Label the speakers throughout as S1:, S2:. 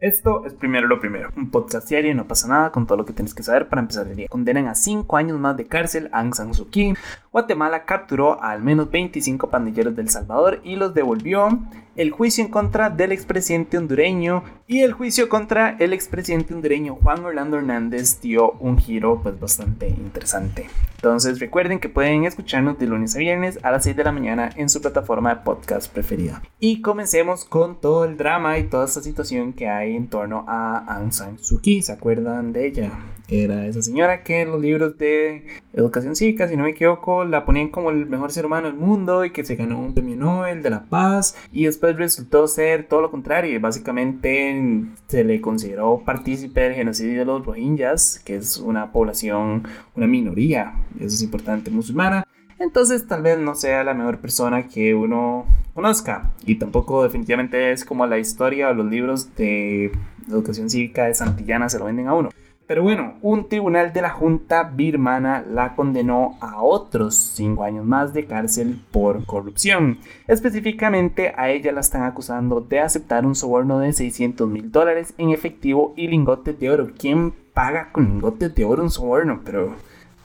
S1: Esto es primero lo primero, un podcast diario no pasa nada con todo lo que tienes que saber para empezar el día. Condenan a 5 años más de cárcel a Aung San Suu Kyi. Guatemala capturó a al menos 25 pandilleros del Salvador y los devolvió. El juicio en contra del expresidente hondureño y el juicio contra el expresidente hondureño Juan Orlando Hernández dio un giro pues bastante interesante. Entonces recuerden que pueden escucharnos de lunes a viernes a las 6 de la mañana en su plataforma de podcast preferida. Y comencemos con todo el drama y toda esta situación que hay en torno a Aung San Suu Kyi. ¿Se acuerdan de ella? Era esa señora que en los libros de educación cívica, si no me equivoco, la ponían como el mejor ser humano del mundo y que se ganó un premio Nobel de la paz y después resultó ser todo lo contrario. Básicamente se le consideró partícipe del genocidio de los Rohingyas, que es una población, una minoría, eso es importante, musulmana. Entonces tal vez no sea la mejor persona que uno conozca. Y tampoco definitivamente es como la historia o los libros de educación cívica de Santillana se lo venden a uno. Pero bueno, un tribunal de la Junta birmana la condenó a otros 5 años más de cárcel por corrupción. Específicamente a ella la están acusando de aceptar un soborno de 600 mil dólares en efectivo y lingotes de oro. ¿Quién paga con lingotes de oro un soborno? Pero,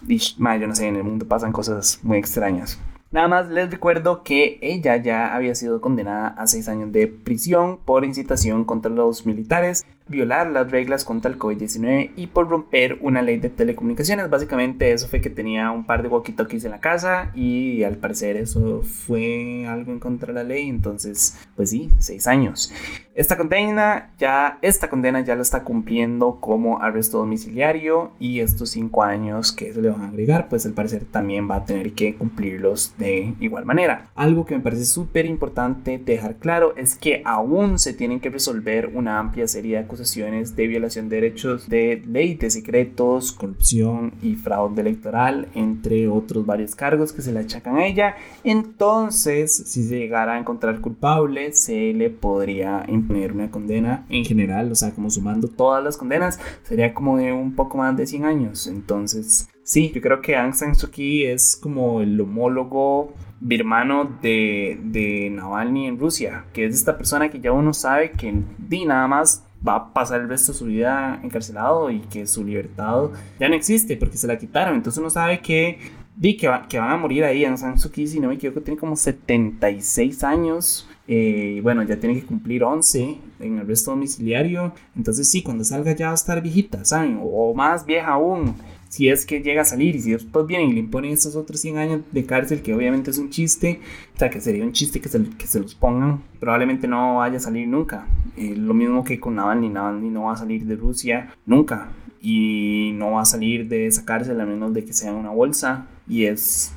S1: yo no sé, en el mundo pasan cosas muy extrañas. Nada más les recuerdo que ella ya había sido condenada a 6 años de prisión por incitación contra los militares, violar las reglas contra el COVID-19 y por romper una ley de telecomunicaciones. Básicamente eso fue que tenía un par de walkie-talkies en la casa y al parecer eso fue algo en contra de la ley. Entonces, pues sí, 6 años. Esta condena ya, esta condena ya lo está cumpliendo como arresto domiciliario y estos 5 años que se le van a agregar, pues al parecer también va a tener que cumplirlos de igual manera. Algo que me parece súper importante dejar claro es que aún se tienen que resolver una amplia serie de acusaciones de violación de derechos de ley de secretos, corrupción y fraude electoral, entre otros varios cargos que se le achacan a ella. Entonces, si se llegara a encontrar culpable, se le podría imponer una condena en general, o sea, como sumando todas las condenas, sería como de un poco más de 100 años. Entonces, Sí, yo creo que Aung San Suu Kyi es como el homólogo birmano de, de Navalny en Rusia, que es esta persona que ya uno sabe que di nada más va a pasar el resto de su vida encarcelado y que su libertad ya no existe porque se la quitaron. Entonces uno sabe que, di, que, que van a morir ahí. Aung San Suu Kyi, si no me equivoco, tiene como 76 años. Eh, bueno, ya tiene que cumplir 11 en el resto domiciliario. Entonces sí, cuando salga ya va a estar viejita, ¿saben? O más vieja aún si es que llega a salir y si después vienen y le imponen estos otros 100 años de cárcel, que obviamente es un chiste, o sea, que sería un chiste que se, que los pongan, probablemente no vaya a salir nunca. Eh, lo mismo que con Navalny, Navalny no va a salir de Rusia nunca y no va a salir de esa cárcel a menos de que sea una bolsa y es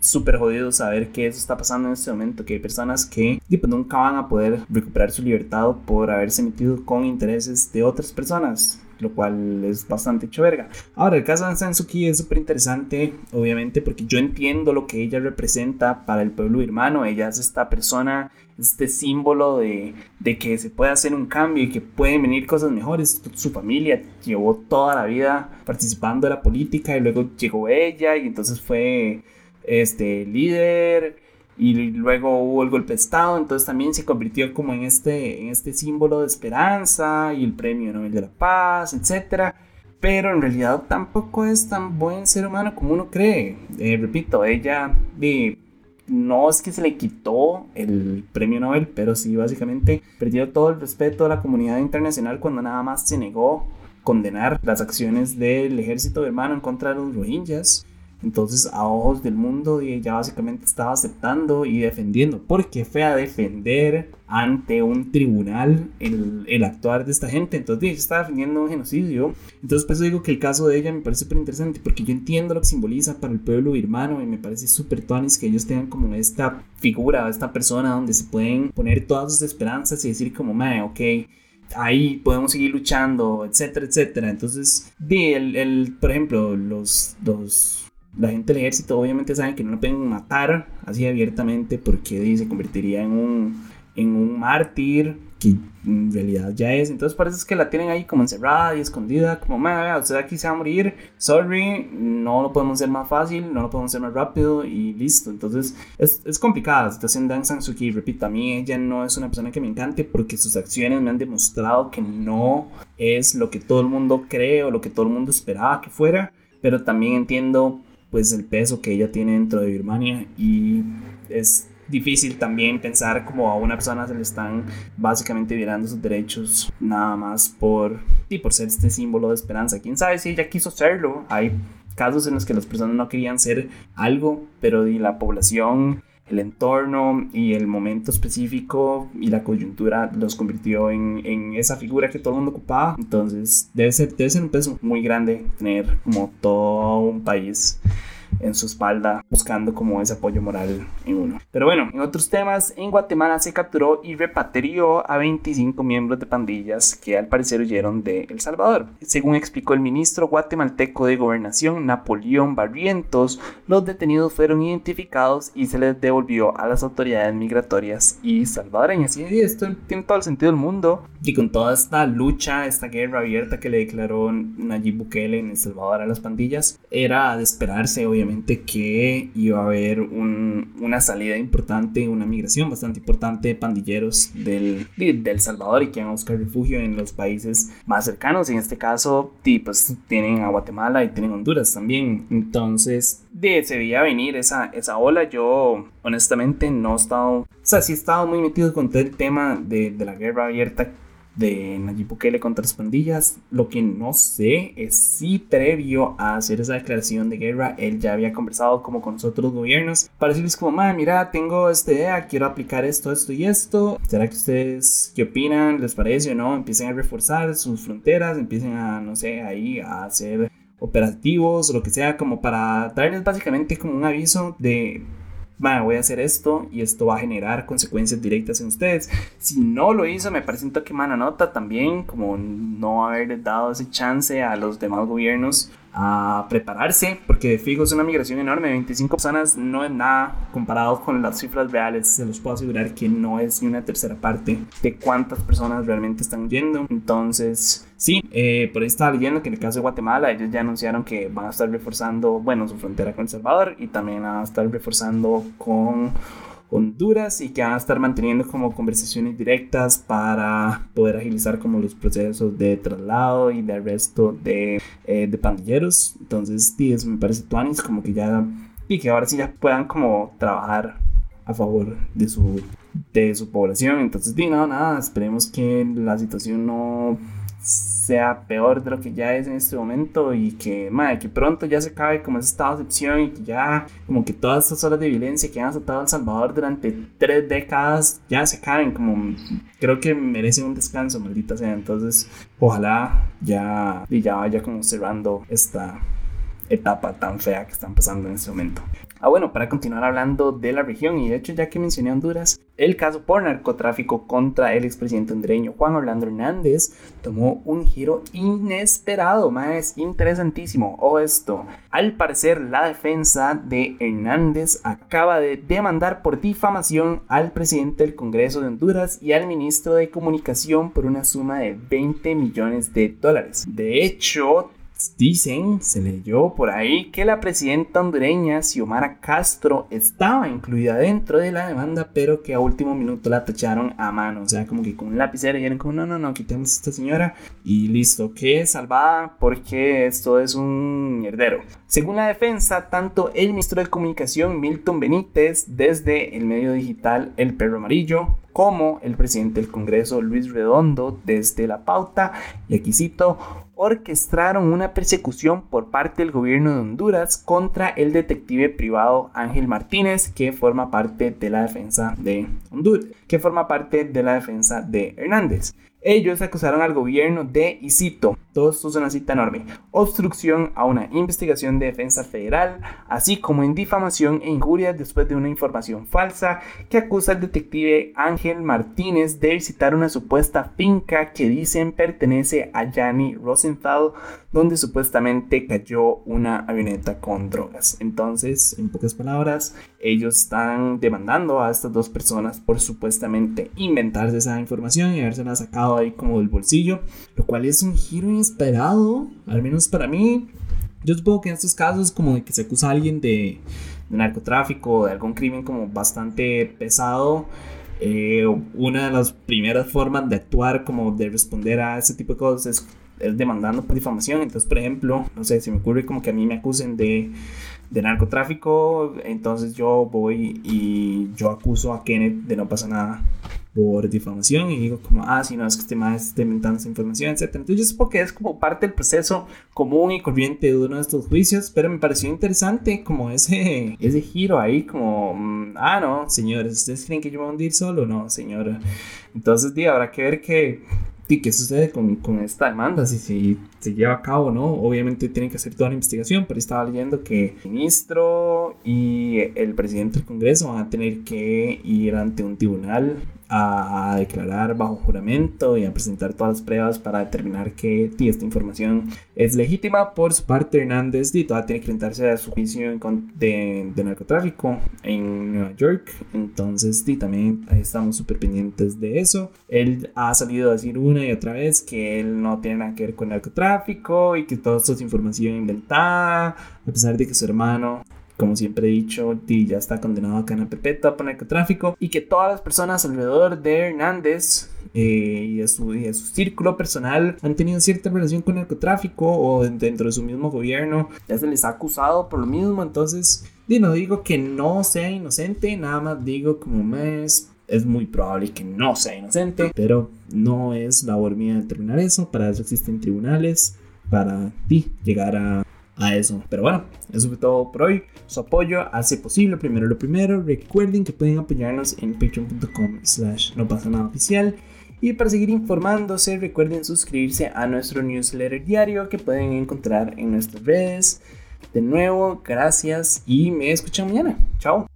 S1: súper jodido saber que eso está pasando en este momento, que hay personas que pues, nunca van a poder recuperar su libertad por haberse metido con intereses de otras personas lo cual es bastante hecho. Ahora, el caso de San es súper interesante, obviamente, porque yo entiendo lo que ella representa para el pueblo hermano. Ella es esta persona, este símbolo de, de que se puede hacer un cambio y que pueden venir cosas mejores. Su familia llevó toda la vida participando de la política y luego llegó ella y entonces fue este líder y luego hubo el golpe de estado, entonces también se convirtió como en este, en este símbolo de esperanza y el premio Nobel de la Paz, etc. Pero en realidad tampoco es tan buen ser humano como uno cree. Eh, repito, ella no es que se le quitó el premio Nobel, pero sí básicamente perdió todo el respeto de la comunidad internacional cuando nada más se negó condenar las acciones del ejército hermano en contra de los Rohingyas entonces, a ojos del mundo, ella básicamente estaba aceptando y defendiendo, porque fue a defender ante un tribunal el, el actuar de esta gente. Entonces, ella estaba defendiendo un genocidio. Entonces, por eso digo que el caso de ella me parece súper interesante, porque yo entiendo lo que simboliza para el pueblo birmano y me parece súper tonis que ellos tengan como esta figura, esta persona donde se pueden poner todas sus esperanzas y decir, como, mae, ok ahí podemos seguir luchando, etcétera, etcétera. Entonces, el, el, por ejemplo, los, los la gente del ejército obviamente sabe que no lo pueden matar así abiertamente porque se convertiría en un, en un mártir que en realidad ya es. Entonces parece que la tienen ahí como encerrada y escondida, como, vea, usted aquí se va a morir, sorry, no lo podemos hacer más fácil, no lo podemos hacer más rápido y listo. Entonces es, es complicada la situación de Aung San Suu Kyi. Repito, a mí ella no es una persona que me encante porque sus acciones me han demostrado que no es lo que todo el mundo cree o lo que todo el mundo esperaba que fuera, pero también entiendo pues el peso que ella tiene dentro de Birmania y es difícil también pensar como a una persona se le están básicamente violando sus derechos nada más por, y por ser este símbolo de esperanza. Quién sabe si ella quiso serlo. Hay casos en los que las personas no querían ser algo, pero la población, el entorno y el momento específico y la coyuntura los convirtió en, en esa figura que todo el mundo ocupaba. Entonces debe ser, debe ser un peso muy grande tener como todo un país en su espalda buscando como ese apoyo moral en uno. Pero bueno, en otros temas, en Guatemala se capturó y repatrió a 25 miembros de pandillas que al parecer huyeron de El Salvador. Según explicó el ministro guatemalteco de Gobernación, Napoleón Barrientos, los detenidos fueron identificados y se les devolvió a las autoridades migratorias y salvadoreñas. Y esto tiene todo el sentido del mundo. Y con toda esta lucha, esta guerra abierta que le declaró Nayib Bukele en El Salvador a las pandillas, era de esperarse, obviamente que iba a haber una salida importante, una migración bastante importante de pandilleros del, del Salvador y que van a buscar refugio en los países más cercanos. En este caso, pues tienen a Guatemala y tienen Honduras también. Entonces, de, se veía venir esa, esa ola. Yo, honestamente, no he estado, o sea, sí he estado muy metido con todo el tema de, de la guerra abierta de Nayib Bukele contra las pandillas. Lo que no sé es si previo a hacer esa declaración de guerra, él ya había conversado como con los otros gobiernos para decirles como, mira, tengo esta idea, quiero aplicar esto, esto y esto. ¿Será que ustedes qué opinan? ¿Les parece o no? Empiecen a reforzar sus fronteras, empiecen a, no sé, ahí a hacer operativos o lo que sea, como para darles básicamente como un aviso de voy a hacer esto y esto va a generar consecuencias directas en ustedes. Si no lo hizo, me parece un toque mala nota también, como no haber dado ese chance a los demás gobiernos a prepararse, porque de fijo es una migración enorme, 25 personas no es nada comparado con las cifras reales, se los puedo asegurar que no es ni una tercera parte de cuántas personas realmente están yendo. Entonces, sí, eh, por ahí estaba leyendo que en el caso de Guatemala ellos ya anunciaron que van a estar reforzando, bueno, su frontera con El Salvador y también van a estar reforzando con Honduras y que van a estar manteniendo como conversaciones directas para poder agilizar como los procesos de traslado y de arresto de, eh, de pandilleros. Entonces, sí, eso me parece tuanis como que ya y que ahora sí ya puedan como trabajar a favor de su de su población. Entonces, di, no, nada, esperemos que la situación no sea peor de lo que ya es en este momento y que, madre, que pronto ya se acabe como ese estado de excepción y que ya como que todas estas horas de violencia que han azotado El Salvador durante tres décadas ya se acaben, como creo que merecen un descanso, maldita sea. Entonces, ojalá ya, y ya vaya como cerrando esta etapa tan fea que están pasando en este momento. Ah, bueno, para continuar hablando de la región, y de hecho ya que mencioné Honduras, el caso por narcotráfico contra el expresidente hondureño Juan Orlando Hernández tomó un giro inesperado, más interesantísimo. O esto, al parecer la defensa de Hernández acaba de demandar por difamación al presidente del Congreso de Honduras y al ministro de Comunicación por una suma de 20 millones de dólares. De hecho, Dicen, se leyó por ahí, que la presidenta hondureña Xiomara Castro estaba incluida dentro de la demanda, pero que a último minuto la tacharon a mano. O sea, como que con un lapicero eran como, no, no, no, quitemos a esta señora y listo, que salvada porque esto es un mierdero. Según la defensa, tanto el ministro de Comunicación Milton Benítez, desde el medio digital El Perro Amarillo, como el presidente del Congreso Luis Redondo desde la pauta, y aquí cito, orquestaron una persecución por parte del gobierno de Honduras contra el detective privado Ángel Martínez, que forma parte de la defensa de Honduras, que forma parte de la defensa de Hernández. Ellos acusaron al gobierno de, y Todo esto es una cita enorme. Obstrucción a una investigación de defensa federal, así como en difamación e injuria después de una información falsa que acusa al detective Ángel Martínez de visitar una supuesta finca que dicen pertenece a Yanni Rosenthal, donde supuestamente cayó una avioneta con drogas. Entonces, en pocas palabras, ellos están demandando a estas dos personas por supuestamente inventarse esa información y habérsela sacado ahí como del bolsillo, lo cual es un giro inesperado, al menos para mí. Yo supongo que en estos casos como de que se acusa a alguien de, narcotráfico o de algún crimen como bastante pesado, eh, una de las primeras formas de actuar como de responder a ese tipo de cosas es, es demandando por difamación. Entonces, por ejemplo, no sé, si me ocurre como que a mí me acusen de de narcotráfico, entonces yo voy y yo acuso a Kenneth de no pasar nada por difamación y digo como, ah, si no, es que este más está inventando esa información, etc. Entonces yo supongo que es como parte del proceso común y corriente de uno de estos juicios, pero me pareció interesante como ese, ese giro ahí, como, mm, ah, no, señores, ¿ustedes creen que yo voy a hundir solo? No, señora. Entonces, di, habrá que ver que ¿Y qué sucede con, con, esta demanda? Si, si se lleva a cabo, ¿no? Obviamente tienen que hacer toda la investigación, pero estaba leyendo que el ministro y el presidente del Congreso van a tener que ir ante un tribunal a, declarar bajo juramento y a presentar todas las pruebas para determinar que esta información es legítima. Por su parte, Hernández todavía tiene que enfrentarse a su juicio de, de narcotráfico en Nueva York. Entonces, también estamos súper pendientes de eso. Él ha salido a decir una y otra vez que él no tiene nada que ver con narcotráfico y que todo esto es información inventada, a pesar de que su hermano como siempre he dicho, ya está condenado a cana perpetua por narcotráfico y que todas las personas alrededor de Hernández eh, y, de su, su, círculo personal han tenido cierta relación con narcotráfico o dentro de su mismo gobierno ya se les ha acusado por lo mismo. Entonces, no digo que no sea inocente, nada más digo como más es muy probable que no sea inocente, pero no es labor mía determinar eso. Para eso existen tribunales para ti llegar a a eso. Pero bueno, eso fue todo por hoy. Su apoyo hace posible primero lo primero. Recuerden que pueden apoyarnos en patreon.com slash no pasa nada oficial. Y para seguir informándose, recuerden suscribirse a nuestro newsletter diario que pueden encontrar en nuestras redes. De nuevo, gracias y me escuchan mañana. Chao.